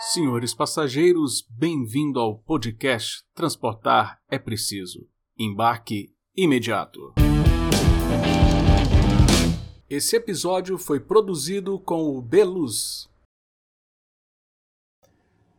Senhores passageiros, bem-vindo ao podcast Transportar é Preciso. Embarque imediato. Esse episódio foi produzido com o Beluz.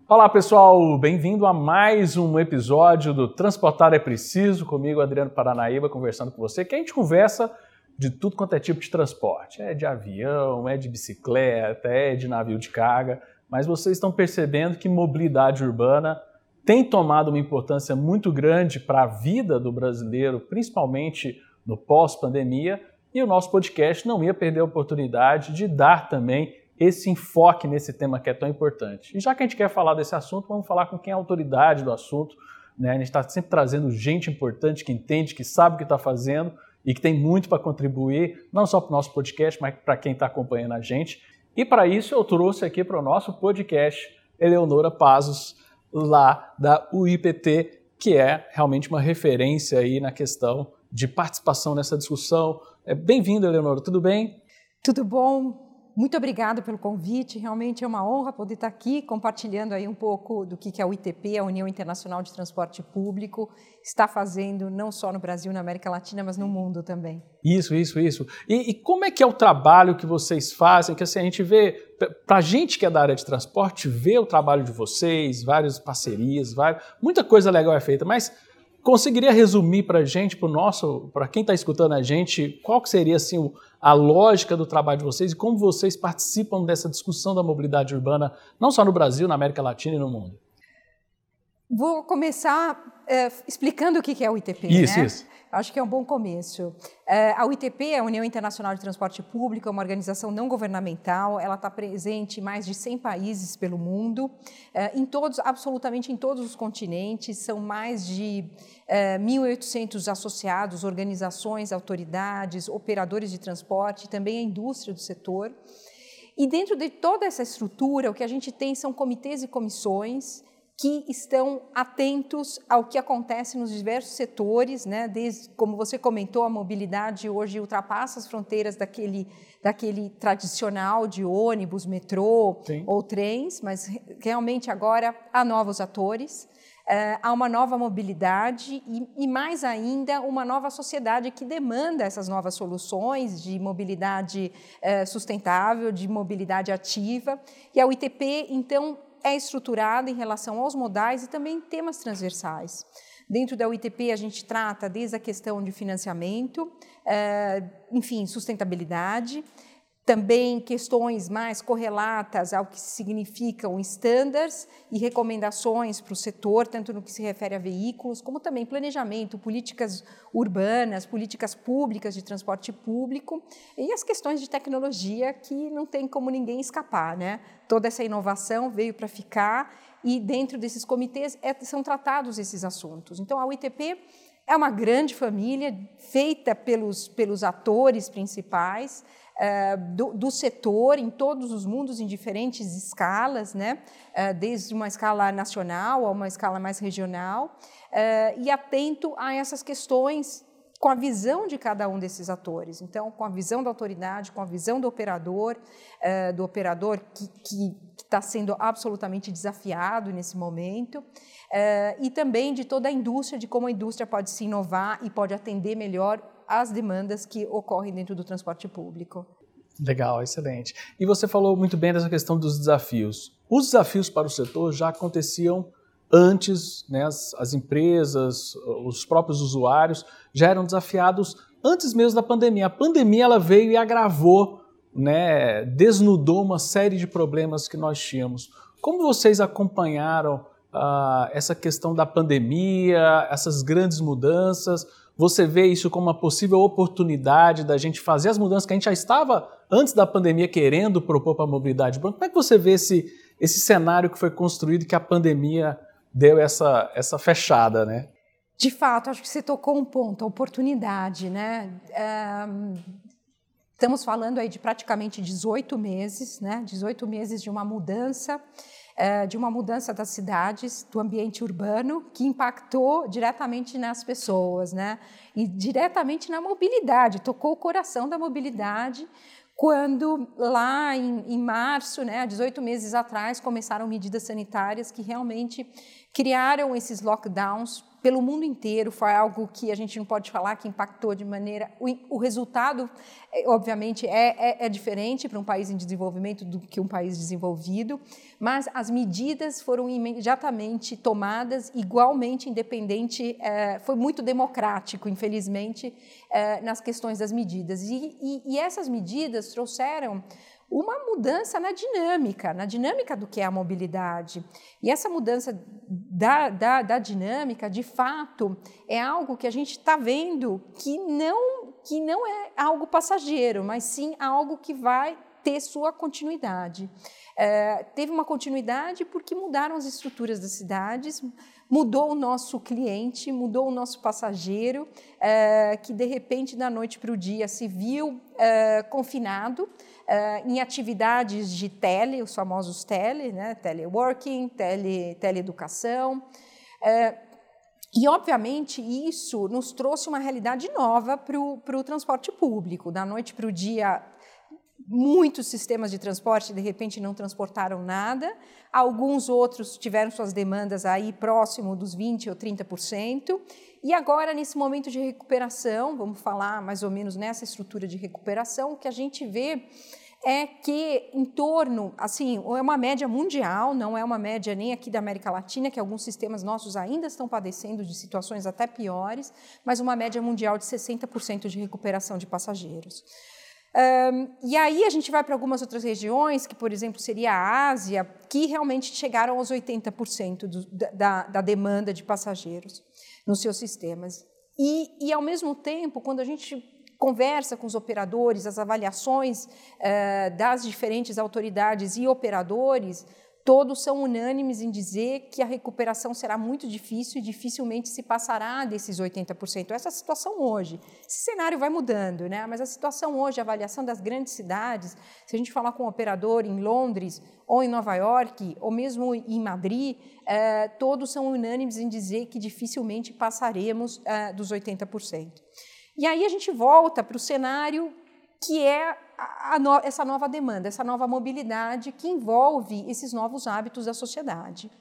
Olá pessoal, bem-vindo a mais um episódio do Transportar é Preciso, comigo Adriano Paranaíba conversando com você, que a gente conversa de tudo quanto é tipo de transporte. É de avião, é de bicicleta, é de navio de carga mas vocês estão percebendo que mobilidade urbana tem tomado uma importância muito grande para a vida do brasileiro, principalmente no pós-pandemia, e o nosso podcast não ia perder a oportunidade de dar também esse enfoque nesse tema que é tão importante. E já que a gente quer falar desse assunto, vamos falar com quem é autoridade do assunto. Né? A gente está sempre trazendo gente importante que entende, que sabe o que está fazendo e que tem muito para contribuir, não só para o nosso podcast, mas para quem está acompanhando a gente. E para isso eu trouxe aqui para o nosso podcast Eleonora Pazos, lá da UIPT, que é realmente uma referência aí na questão de participação nessa discussão. É, Bem-vinda, Eleonora, tudo bem? Tudo bom? Muito obrigada pelo convite. Realmente é uma honra poder estar aqui compartilhando aí um pouco do que a UITP, a União Internacional de Transporte Público, está fazendo não só no Brasil, na América Latina, mas no mundo também. Isso, isso, isso. E, e como é que é o trabalho que vocês fazem? Que assim, a gente vê, para a gente que é da área de transporte, vê o trabalho de vocês, várias parcerias, várias, muita coisa legal é feita, mas conseguiria resumir para a gente, para nosso, para quem está escutando a gente, qual que seria assim a lógica do trabalho de vocês e como vocês participam dessa discussão da mobilidade urbana, não só no Brasil, na América Latina e no mundo? Vou começar é, explicando o que é o ITP. Isso, né? isso. Acho que é um bom começo. É, a UITP, a União Internacional de Transporte Público, é uma organização não governamental. Ela está presente em mais de 100 países pelo mundo, é, em todos, absolutamente em todos os continentes. São mais de 1.800 associados, organizações, autoridades, operadores de transporte, também a indústria do setor. E dentro de toda essa estrutura, o que a gente tem são comitês e comissões que estão atentos ao que acontece nos diversos setores, né? Desde, como você comentou, a mobilidade hoje ultrapassa as fronteiras daquele, daquele tradicional de ônibus, metrô Sim. ou trens, mas realmente agora há novos atores. Uh, há uma nova mobilidade e, e, mais ainda, uma nova sociedade que demanda essas novas soluções de mobilidade uh, sustentável, de mobilidade ativa. E a UITP, então, é estruturada em relação aos modais e também temas transversais. Dentro da UITP, a gente trata desde a questão de financiamento, eh, enfim, sustentabilidade, também questões mais correlatas ao que significam estándares e recomendações para o setor, tanto no que se refere a veículos, como também planejamento, políticas urbanas, políticas públicas de transporte público e as questões de tecnologia que não tem como ninguém escapar. Né? Toda essa inovação veio para ficar e dentro desses comitês é, são tratados esses assuntos. Então, a UITP é uma grande família feita pelos, pelos atores principais, uh, do, do, setor em todos os mundos, em diferentes escalas, né? Uh, desde uma escala nacional a uma escala mais regional, uh, e atento a essas questões com a visão de cada um desses atores. Então, com a visão da autoridade, com a visão do operador, do operador que está sendo absolutamente desafiado nesse momento, e também de toda a indústria, de como a indústria pode se inovar e pode atender melhor as demandas que ocorrem dentro do transporte público. Legal, excelente. E você falou muito bem dessa questão dos desafios. Os desafios para o setor já aconteciam antes, né, as, as empresas, os próprios usuários já eram desafiados antes mesmo da pandemia. A pandemia ela veio e agravou, né, desnudou uma série de problemas que nós tínhamos. Como vocês acompanharam uh, essa questão da pandemia, essas grandes mudanças? Você vê isso como uma possível oportunidade da gente fazer as mudanças que a gente já estava antes da pandemia querendo propor para a mobilidade Como é que você vê esse, esse cenário que foi construído que a pandemia deu essa, essa fechada, né? De fato, acho que você tocou um ponto, a oportunidade, né? É, estamos falando aí de praticamente 18 meses, né? 18 meses de uma mudança de uma mudança das cidades, do ambiente urbano, que impactou diretamente nas pessoas, né? E diretamente na mobilidade, tocou o coração da mobilidade, quando lá em, em março, né, há 18 meses atrás, começaram medidas sanitárias que realmente criaram esses lockdowns pelo mundo inteiro. Foi algo que a gente não pode falar que impactou de maneira. O, o resultado, é, obviamente, é, é, é diferente para um país em desenvolvimento do que um país desenvolvido, mas as medidas foram imediatamente tomadas, igualmente independente, é, foi muito democrático, infelizmente, é, nas questões das medidas. E, e, e essas medidas trouxeram uma mudança na dinâmica, na dinâmica do que é a mobilidade. E essa mudança da, da, da dinâmica, de fato, é algo que a gente está vendo que não, que não é algo passageiro, mas sim algo que vai ter sua continuidade. É, teve uma continuidade porque mudaram as estruturas das cidades, mudou o nosso cliente, mudou o nosso passageiro, é, que de repente, da noite para o dia, se viu é, confinado Uh, em atividades de tele, os famosos tele, né, teleworking, tele, teleeducação. Uh, e, obviamente, isso nos trouxe uma realidade nova para o transporte público. Da noite para o dia, muitos sistemas de transporte, de repente, não transportaram nada. Alguns outros tiveram suas demandas aí próximo dos 20% ou 30%. E agora, nesse momento de recuperação, vamos falar mais ou menos nessa estrutura de recuperação, o que a gente vê é que em torno, assim, é uma média mundial, não é uma média nem aqui da América Latina, que alguns sistemas nossos ainda estão padecendo de situações até piores, mas uma média mundial de 60% de recuperação de passageiros. Um, e aí a gente vai para algumas outras regiões, que, por exemplo, seria a Ásia, que realmente chegaram aos 80% do, da, da demanda de passageiros nos seus sistemas. E, e, ao mesmo tempo, quando a gente conversa com os operadores, as avaliações uh, das diferentes autoridades e operadores, todos são unânimes em dizer que a recuperação será muito difícil e dificilmente se passará desses 80%. Essa é a situação hoje. Esse cenário vai mudando, né? mas a situação hoje, a avaliação das grandes cidades, se a gente falar com um operador em Londres, ou em Nova York, ou mesmo em Madrid, eh, todos são unânimes em dizer que dificilmente passaremos eh, dos 80%. E aí a gente volta para o cenário que é no, essa nova demanda, essa nova mobilidade que envolve esses novos hábitos da sociedade.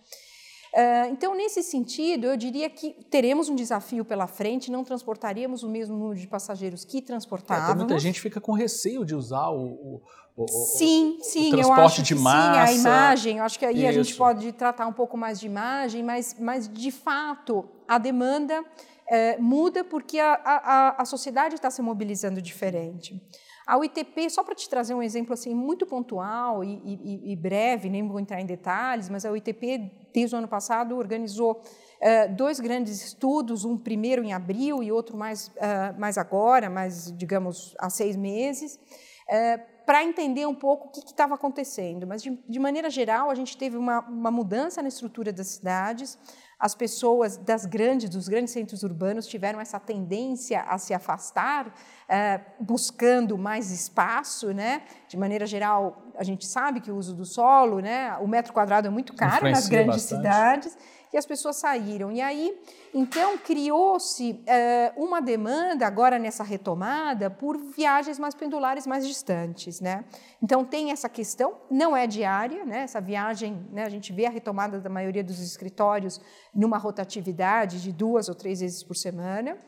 Uh, então, nesse sentido, eu diria que teremos um desafio pela frente, não transportaríamos o mesmo número de passageiros que transportávamos. É, muita gente fica com receio de usar o, o, sim, sim, o transporte eu acho de que massa. Sim, a imagem, eu acho que aí Isso. a gente pode tratar um pouco mais de imagem, mas, mas de fato, a demanda é, muda porque a, a, a sociedade está se mobilizando diferente. A UITP, só para te trazer um exemplo assim muito pontual e, e, e, breve, nem vou entrar em detalhes, mas a UITP, desde o ano passado, organizou uh, dois grandes estudos, um primeiro em abril e outro mais, uh, mais agora, mais, digamos, há seis meses, uh, para entender um pouco o que estava acontecendo. Mas, de, de, maneira geral, a gente teve uma, uma mudança na estrutura das cidades, as pessoas das grandes, dos grandes centros urbanos tiveram essa tendência a se afastar, eh, buscando mais espaço, né? De maneira geral, a gente sabe que o uso do solo, né? O metro quadrado é muito caro nas grandes bastante. cidades e as pessoas saíram. E aí, então, criou-se uh, uma demanda, agora nessa retomada, por viagens mais pendulares mais distantes. Né? Então, tem essa questão, não é diária, né? essa viagem, né? a gente vê a retomada da maioria dos escritórios numa rotatividade de duas ou três vezes por semana.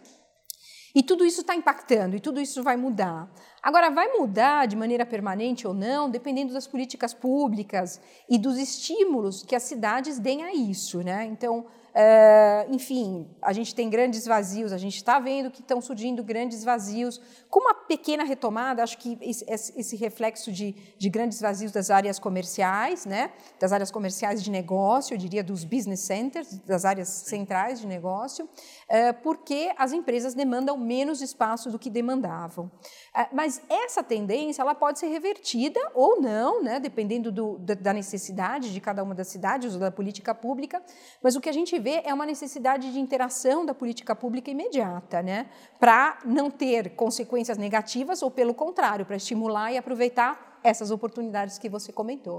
E tudo isso está impactando, e tudo isso vai mudar. Agora, vai mudar de maneira permanente ou não, dependendo das políticas públicas e dos estímulos que as cidades deem a isso. Né? Então, Uh, enfim, a gente tem grandes vazios, a gente está vendo que estão surgindo grandes vazios. Com uma pequena retomada, acho que esse, esse reflexo de, de, grandes vazios das áreas comerciais, né, das áreas comerciais de negócio, eu diria dos business centers, das áreas centrais de negócio, porque as empresas demandam menos espaço do que demandavam. Uh, mas essa tendência ela pode ser revertida ou não, né, dependendo do, da necessidade de cada uma das cidades ou da política pública. Mas o que a gente vê é uma necessidade de interação da política pública imediata, né? para não ter consequências negativas ou, pelo contrário, para estimular e aproveitar essas oportunidades que você comentou.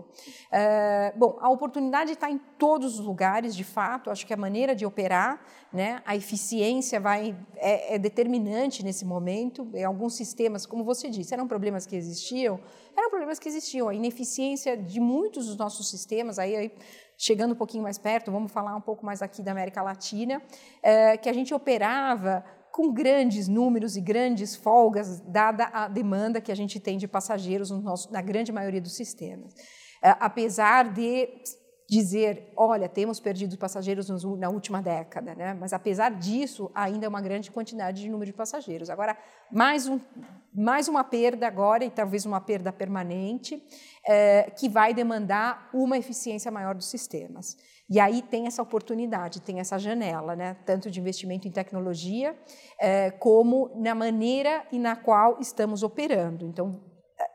Uh, bom, a oportunidade está em todos os lugares, de fato. Acho que a maneira de operar, né, a eficiência vai é, é determinante nesse momento. Em alguns sistemas, como você disse, eram problemas que existiam, eram problemas que existiam. A ineficiência de muitos dos nossos sistemas, aí, aí chegando um pouquinho mais perto, vamos falar um pouco mais aqui da América Latina, é, que a gente operava com grandes números e grandes folgas, dada a demanda que a gente tem de passageiros no nosso, na grande maioria dos sistemas. É, apesar de dizer, olha, temos perdido passageiros na última década, né? mas apesar disso, ainda é uma grande quantidade de número de passageiros. Agora, mais, um, mais uma perda agora, e talvez uma perda permanente, é, que vai demandar uma eficiência maior dos sistemas. E aí tem essa oportunidade, tem essa janela, né? tanto de investimento em tecnologia, é, como na maneira e na qual estamos operando. Então,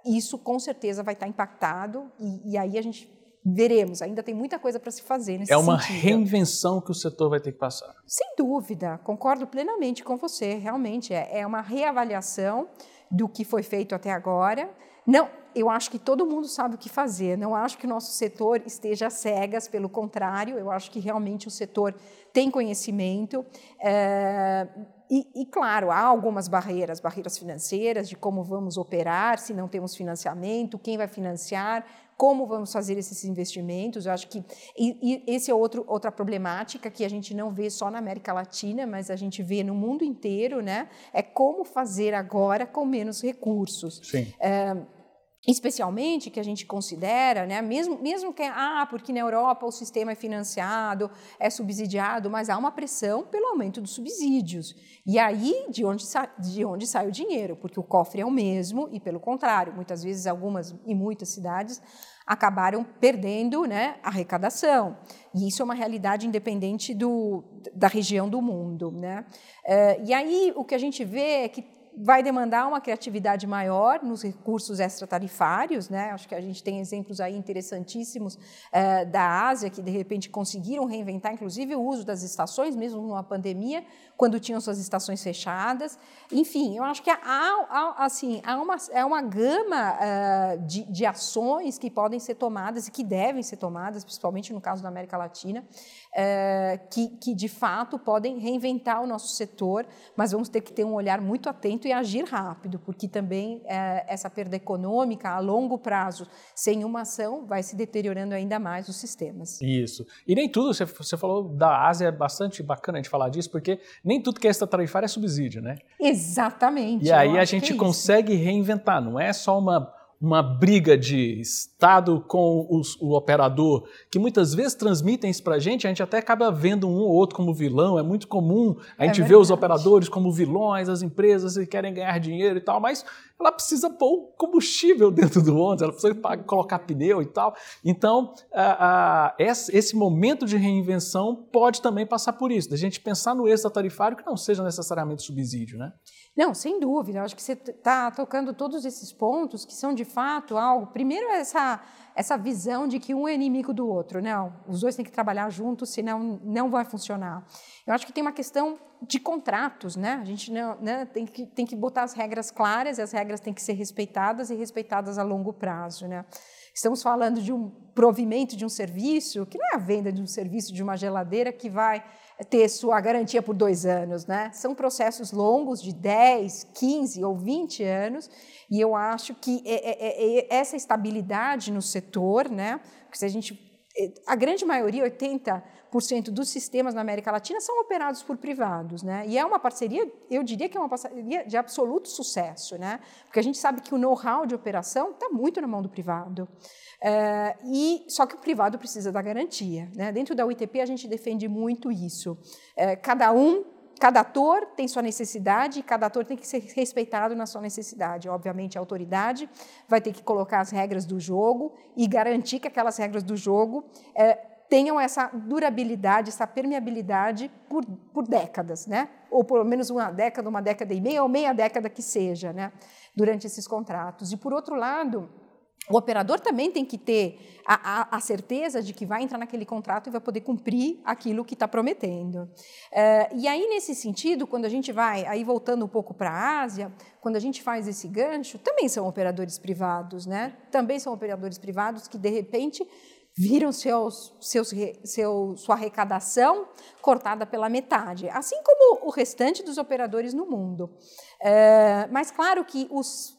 isso com certeza vai estar impactado, e, e aí a gente veremos. Ainda tem muita coisa para se fazer nesse É uma sentido. reinvenção que o setor vai ter que passar. Sem dúvida, concordo plenamente com você. Realmente é, é uma reavaliação do que foi feito até agora. Não, eu acho que todo mundo sabe o que fazer. Não acho que o nosso setor esteja cegas, pelo contrário, eu acho que realmente o setor tem conhecimento. É, e, e, claro, há algumas barreiras, barreiras financeiras, de como vamos operar, se não temos financiamento, quem vai financiar, como vamos fazer esses investimentos. Eu acho que e, e esse é outro, outra problemática que a gente não vê só na América Latina, mas a gente vê no mundo inteiro, né? É como fazer agora com menos recursos. Sim. É, especialmente que a gente considera, né, mesmo, mesmo que, ah, porque na Europa o sistema é financiado, é subsidiado, mas há uma pressão pelo aumento dos subsídios. E aí, de onde, de onde sai o dinheiro? Porque o cofre é o mesmo e, pelo contrário, muitas vezes algumas e muitas cidades acabaram perdendo né, arrecadação. E isso é uma realidade independente do, da região do mundo. Né? É, e aí o que a gente vê é que vai demandar uma criatividade maior nos recursos extratarifários, né? Acho que a gente tem exemplos aí interessantíssimos é, da Ásia que de repente conseguiram reinventar, inclusive o uso das estações, mesmo numa pandemia, quando tinham suas estações fechadas. Enfim, eu acho que há, há assim há uma é uma gama uh, de, de ações que podem ser tomadas e que devem ser tomadas, principalmente no caso da América Latina, é, que, que, de fato podem reinventar o nosso setor, mas vamos ter que ter um olhar muito atento e agir rápido, porque também é, essa perda econômica a longo prazo, sem uma ação, vai se deteriorando ainda mais os sistemas. Isso. E nem tudo, você, você falou da Ásia, é bastante bacana a gente falar disso, porque nem tudo que é extratarifário é subsídio, né? Exatamente. E aí a gente é consegue reinventar, não é só uma uma briga de Estado com os, o operador, que muitas vezes transmitem isso para a gente, a gente até acaba vendo um ou outro como vilão. É muito comum a gente é ver os operadores como vilões, as empresas que querem ganhar dinheiro e tal, mas ela precisa pôr combustível dentro do ônibus, ela precisa colocar pneu e tal. Então, a, a, esse momento de reinvenção pode também passar por isso, da gente pensar no extra tarifário que não seja necessariamente subsídio, né? Não, sem dúvida. Eu acho que você está tocando todos esses pontos que são de fato algo. Primeiro, essa, essa visão de que um é inimigo do outro. Não, os dois têm que trabalhar juntos, senão não vai funcionar. Eu acho que tem uma questão de contratos, né? A gente não, né, tem, que, tem que botar as regras claras, as regras têm que ser respeitadas e respeitadas a longo prazo, né? Estamos falando de um provimento de um serviço, que não é a venda de um serviço de uma geladeira que vai ter sua garantia por dois anos, né? São processos longos de 10, 15 ou 20 anos, e eu acho que é, é, é essa estabilidade no setor, né? Porque se a gente. A grande maioria, 80% dos sistemas na América Latina são operados por privados, né? E é uma parceria, eu diria que é uma parceria de absoluto sucesso, né? Porque a gente sabe que o know-how de operação está muito na mão do privado. É, e só que o privado precisa da garantia. Né? Dentro da UITP a gente defende muito isso. É, cada um, cada ator tem sua necessidade cada ator tem que ser respeitado na sua necessidade. Obviamente a autoridade vai ter que colocar as regras do jogo e garantir que aquelas regras do jogo é, tenham essa durabilidade, essa permeabilidade por, por décadas, né? ou pelo menos uma década, uma década e meia, ou meia década que seja, né? durante esses contratos. E por outro lado o operador também tem que ter a, a, a, certeza de que vai entrar naquele contrato e vai poder cumprir aquilo que está prometendo. É, e aí, nesse sentido, quando a gente vai, aí voltando um pouco para a Ásia, quando a gente faz esse gancho, também são operadores privados, né? Também são operadores privados que, de repente, viram seus, seus, seu, sua arrecadação cortada pela metade, assim como o restante dos operadores no mundo. É, mas claro que os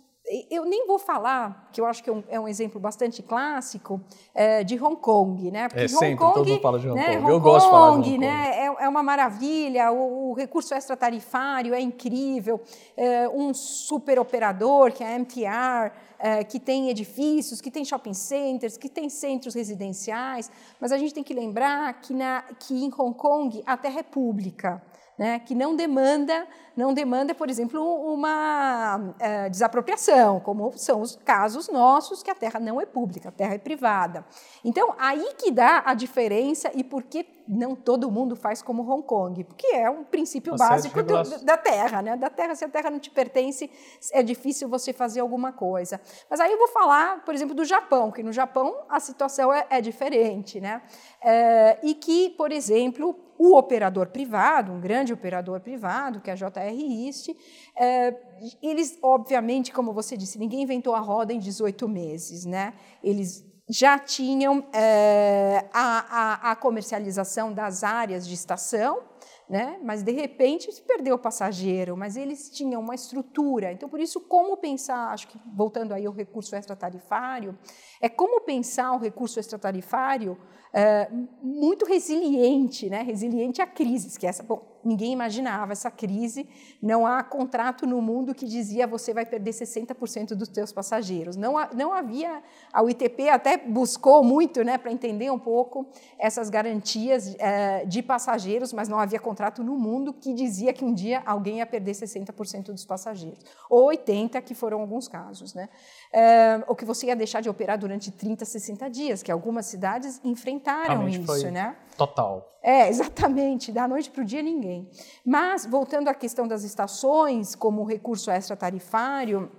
eu nem vou falar, que eu acho que é um, é um exemplo bastante clássico, é, de Hong Kong, né? Porque é, Hong sempre, Kong, todo mundo fala de Hong né, Kong. Hong eu gosto de falar de Hong Kong. Né, é, é uma maravilha, o, o recurso extratarifário é incrível, é, um super operador, que é a MTR, é, que tem edifícios, que tem shopping centers, que tem centros residenciais, mas a gente tem que lembrar que, na, que em Hong Kong a terra é pública né, que não demanda, não demanda, por exemplo, uma é, desapropriação, como são os casos nossos, que a terra não é pública, a terra é privada. Então, aí que dá a diferença e por que não todo mundo faz como Hong Kong, porque é um princípio básico do, da terra, né? Da terra, se a terra não te pertence, é difícil você fazer alguma coisa. Mas aí eu vou falar, por exemplo, do Japão, que no Japão a situação é, é diferente, né? É, e que, por exemplo, o operador privado, um grande operador privado, que é a JR East, é, eles, obviamente, como você disse, ninguém inventou a roda em 18 meses, né? Eles já tinham é, a, a, a comercialização das áreas de estação, né? mas de repente se perdeu o passageiro, mas eles tinham uma estrutura. Então, por isso, como pensar, acho que voltando aí ao recurso extratarifário, é como pensar o recurso extratarifário é, muito resiliente, né? resiliente a crises, que essa, bom, ninguém imaginava essa crise. Não há contrato no mundo que dizia você vai perder 60% dos seus passageiros. Não, não havia, a UITP até buscou muito né, para entender um pouco essas garantias é, de passageiros, mas não havia contrato no mundo que dizia que um dia alguém ia perder 60% dos passageiros. Ou 80%, que foram alguns casos. Né? É, ou que você ia deixar de operar durante 30, 60 dias, que algumas cidades enfrentaram Realmente isso. Né? Total. É, exatamente, da noite para o dia ninguém. Mas, voltando à questão das estações como recurso extratarifário,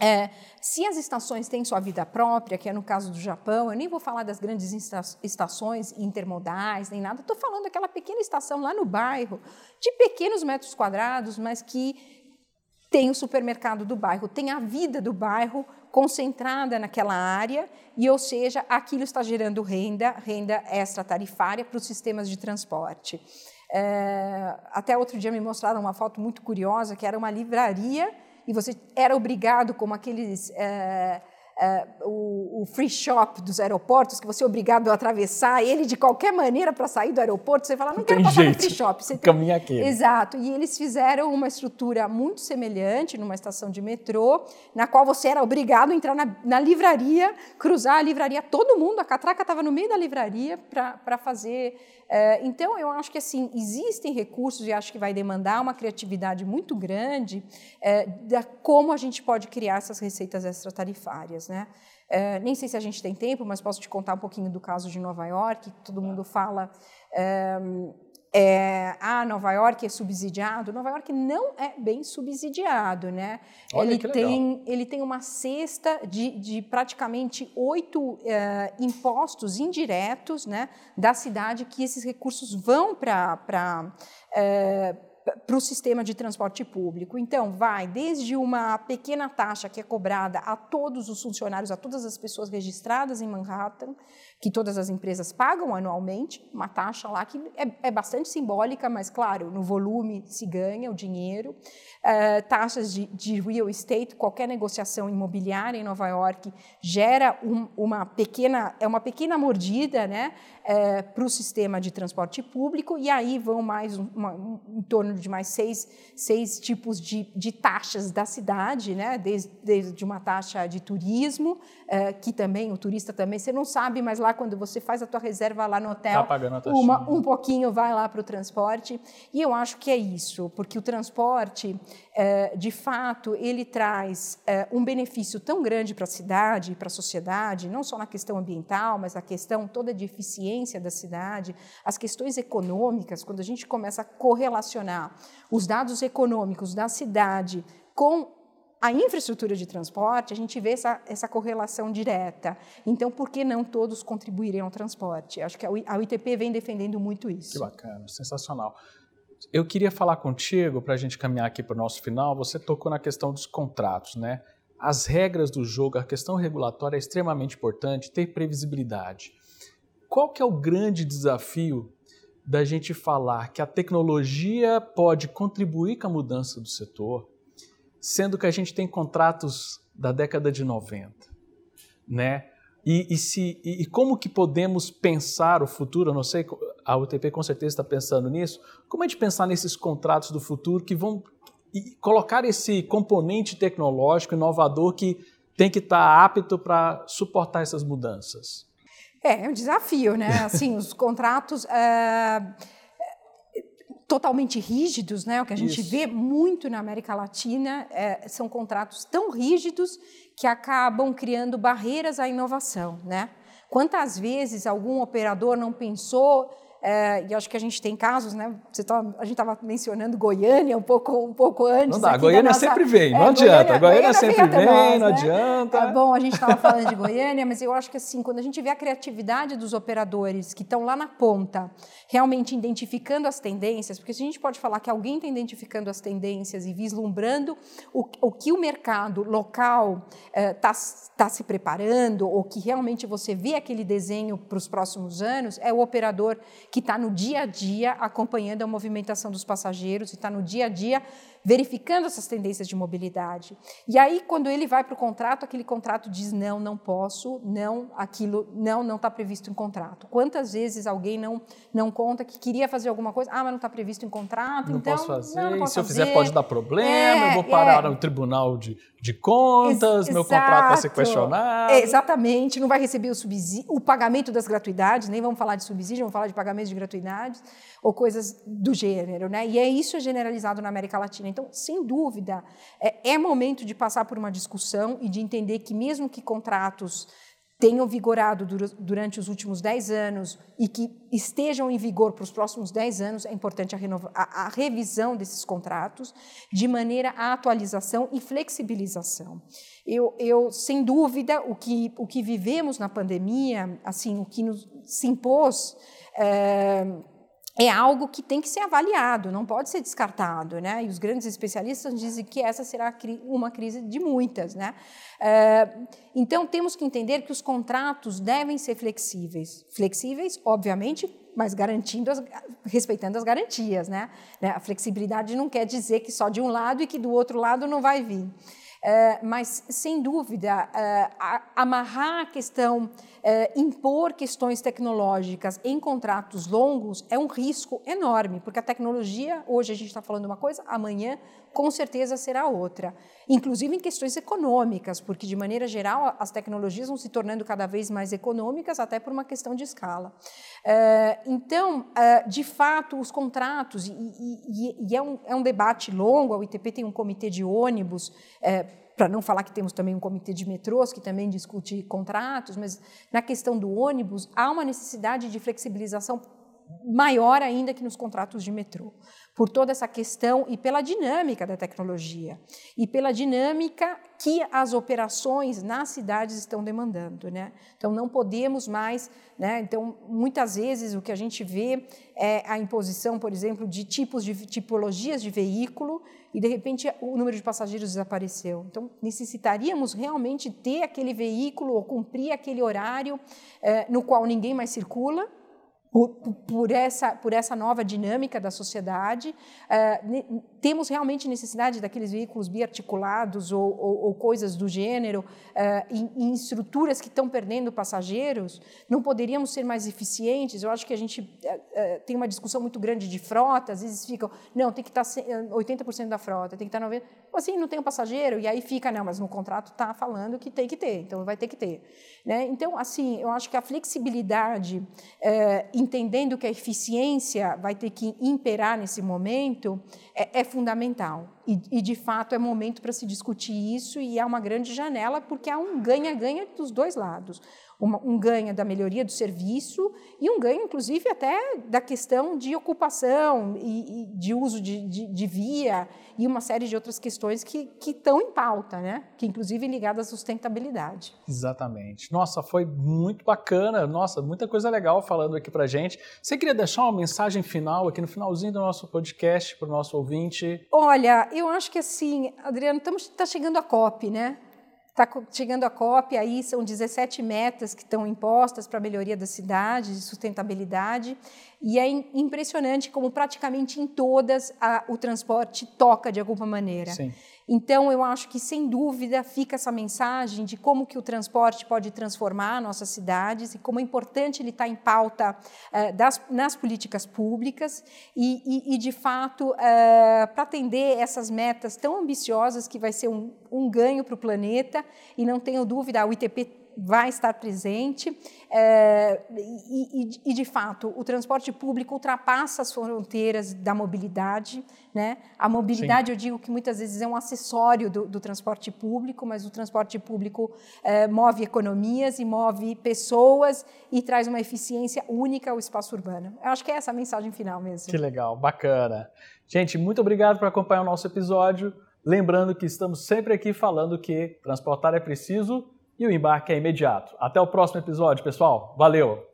é, se as estações têm sua vida própria, que é no caso do Japão, eu nem vou falar das grandes estações intermodais, nem nada, estou falando daquela pequena estação lá no bairro, de pequenos metros quadrados, mas que tem o supermercado do bairro, tem a vida do bairro concentrada naquela área e, ou seja, aquilo está gerando renda, renda extra-tarifária para os sistemas de transporte. É, até outro dia me mostraram uma foto muito curiosa, que era uma livraria e você era obrigado, como aqueles... É, é, o, o, free shop dos aeroportos, que você é obrigado a atravessar ele de qualquer maneira para sair do aeroporto, você fala, não, não quero passar jeito. no free shop. Você Caminha aqui. Exato. E eles fizeram uma estrutura muito semelhante numa estação de metrô, na qual você era obrigado a entrar na, na livraria, cruzar a livraria, todo mundo, a catraca estava no meio da livraria para fazer então, eu acho que assim existem recursos e acho que vai demandar uma criatividade muito grande é, da como a gente pode criar essas receitas extratarifárias, né? É, nem sei se a gente tem tempo, mas posso te contar um pouquinho do caso de Nova York, que todo mundo fala é, ah, Nova York é subsidiado. Nova York não é bem subsidiado, né? Olha ele, tem, ele tem uma cesta de, de praticamente oito é, impostos indiretos né, da cidade que esses recursos vão para. É, para o sistema de transporte público. Então, vai desde uma pequena taxa que é cobrada a todos os funcionários, a todas as pessoas registradas em Manhattan, que todas as empresas pagam anualmente, uma taxa lá que é, é bastante simbólica, mas, claro, no volume se ganha o dinheiro. Uh, taxas de, de, real estate, qualquer negociação imobiliária em Nova York gera um, uma pequena, é uma pequena mordida né, uh, para o sistema de transporte público, e aí vão mais uma, um, em torno de mais seis, seis tipos de, de taxas da cidade, né, desde, desde uma taxa de turismo, uh, que também, o turista também, você não sabe, mas lá quando você faz a tua reserva lá no hotel, tá uma, um pouquinho vai lá para o transporte. E eu acho que é isso, porque o transporte, é, de fato, ele traz é, um benefício tão grande para a cidade, para a sociedade, não só na questão ambiental, mas a questão toda de eficiência da cidade, as questões econômicas, quando a gente começa a correlacionar os dados econômicos da cidade com a infraestrutura de transporte, a gente vê essa, essa correlação direta. Então, por que não todos contribuírem ao transporte? Acho que a UITP vem defendendo muito isso. Que bacana, sensacional. Eu queria falar contigo, para a gente caminhar aqui para o nosso final, você tocou na questão dos contratos, né? As regras do jogo, a questão regulatória é extremamente importante, ter previsibilidade. Qual que é o grande desafio da gente falar que a tecnologia pode contribuir com a mudança do setor, sendo que a gente tem contratos da década de 90, né? E, e, se, e, e como que podemos pensar o futuro? Eu não sei, a UTP com certeza está pensando nisso. Como a gente pensar nesses contratos do futuro que vão colocar esse componente tecnológico inovador que tem que estar apto para suportar essas mudanças? É, é um desafio, né? Assim, os contratos. Uh totalmente rígidos, né? O que a gente Isso. vê muito na América Latina é, são contratos tão rígidos que acabam criando barreiras à inovação, né? Quantas vezes algum operador não pensou é, e acho que a gente tem casos, né? Tá, a gente estava mencionando Goiânia um pouco, um pouco antes. Não dá, Goiânia nossa, sempre vem, não é, adianta. Goiânia, Goiânia, Goiânia sempre vem, nós, não né? adianta. É bom, a gente estava falando de Goiânia, mas eu acho que assim, quando a gente vê a criatividade dos operadores que estão lá na ponta, realmente identificando as tendências, porque se a gente pode falar que alguém está identificando as tendências e vislumbrando o, o que o mercado local está eh, tá se preparando, ou que realmente você vê aquele desenho para os próximos anos, é o operador que está no dia a dia acompanhando a movimentação dos passageiros e está no dia a dia verificando essas tendências de mobilidade. E aí, quando ele vai para o contrato, aquele contrato diz não, não posso, não, aquilo, não, não está previsto em contrato. Quantas vezes alguém não, não conta que queria fazer alguma coisa, ah, mas não está previsto em contrato, não então... Posso fazer, não, não posso se fazer. eu fizer pode dar problema, é, eu vou parar é. no tribunal de, de contas, Ex meu contrato vai ser questionado. É, exatamente, não vai receber o subsídio, o pagamento das gratuidades, nem vamos falar de subsídio, vamos falar de pagamento de gratuidades, ou coisas do gênero, né? E é isso generalizado na América Latina. Então, sem dúvida, é, é momento de passar por uma discussão e de entender que mesmo que contratos tenham vigorado durante os últimos 10 anos e que estejam em vigor para os próximos 10 anos, é importante a, a, a, revisão desses contratos, de maneira à atualização e flexibilização. Eu, eu, sem dúvida, o que, o que vivemos na pandemia, assim, o que nos, se impôs. É, é algo que tem que ser avaliado, não pode ser descartado, né? E os grandes especialistas dizem que essa será uma crise de muitas, né? É, então temos que entender que os contratos devem ser flexíveis, flexíveis, obviamente, mas garantindo, as, respeitando as garantias, né? A flexibilidade não quer dizer que só de um lado e que do outro lado não vai vir. Eh, mas, sem dúvida, uh, amarrar a questão, uh, impor questões tecnológicas em contratos longos é um risco enorme, porque a tecnologia, hoje a gente está falando uma coisa, amanhã com certeza será outra. Inclusive em questões econômicas, porque, de maneira geral, as tecnologias vão se tornando cada vez mais econômicas, até por uma questão de escala. então, de fato, os contratos, e, e, e é, um, é, um, debate longo, a UITP tem um comitê de ônibus para não falar que temos também um comitê de metrôs que também discute contratos, mas na questão do ônibus há uma necessidade de flexibilização maior ainda que nos contratos de metrô, por toda essa questão e pela dinâmica da tecnologia e pela dinâmica que as operações nas cidades estão demandando, né? Então não podemos mais, né? Então muitas vezes o que a gente vê é a imposição, por exemplo, de tipos de tipologias de veículo e de repente o número de passageiros desapareceu. Então necessitaríamos realmente ter aquele veículo ou cumprir aquele horário eh, no qual ninguém mais circula por, por, essa, por essa nova dinâmica da sociedade. Uh, temos realmente necessidade daqueles veículos biarticulados ou, ou, ou coisas do gênero uh, em, em, estruturas que estão perdendo passageiros? Não poderíamos ser mais eficientes? Eu acho que a gente uh, tem uma discussão muito grande de frota, às vezes ficam, não, tem que tá estar 80% da frota, tem que tá estar 90%. Assim, não tem um passageiro, e aí fica, não, mas no contrato está falando que tem que ter, então vai ter que ter. Né? Então, assim, eu acho que a flexibilidade, entendendo que a eficiência vai ter que imperar nesse momento, é, é fundamental. E, e, de fato, é momento para se discutir isso e há uma grande janela, porque há um ganha-ganha dos dois lados. Uma, um ganha da melhoria do serviço e um ganho, inclusive, até da questão de ocupação e, e de uso de, de, de, via e uma série de outras questões que, que estão em pauta, né? que inclusive ligadas à sustentabilidade. Exatamente. Nossa, foi muito bacana. Nossa, muita coisa legal falando aqui para gente. Você queria deixar uma mensagem final aqui no finalzinho do nosso podcast para o nosso ouvinte? Olha, eu acho que assim, Adriano, está chegando a COP, né? Está chegando a COP, aí são 17 metas que estão impostas para a melhoria das cidades, de sustentabilidade, e é impressionante como praticamente em todas a, o transporte toca de alguma maneira. Sim. Então, eu acho que, sem dúvida, fica essa mensagem de como que o transporte pode transformar nossas cidades e como é importante ele estar tá em pauta uh, das, nas políticas públicas e, e, e de fato, uh, para atender essas metas tão ambiciosas que vai ser um, um ganho para o planeta, e não tenho dúvida, a UITP vai estar presente é, e, e, de fato, o transporte público ultrapassa as fronteiras da mobilidade. Né? A mobilidade, Sim. eu digo que muitas vezes é um acessório do, do transporte público, mas o transporte público é, move economias e move pessoas e traz uma eficiência única ao espaço urbano. Eu acho que é essa a mensagem final mesmo. Que legal, bacana. Gente, muito obrigado por acompanhar o nosso episódio. Lembrando que estamos sempre aqui falando que transportar é preciso e o embarque é imediato. Até o próximo episódio, pessoal. Valeu!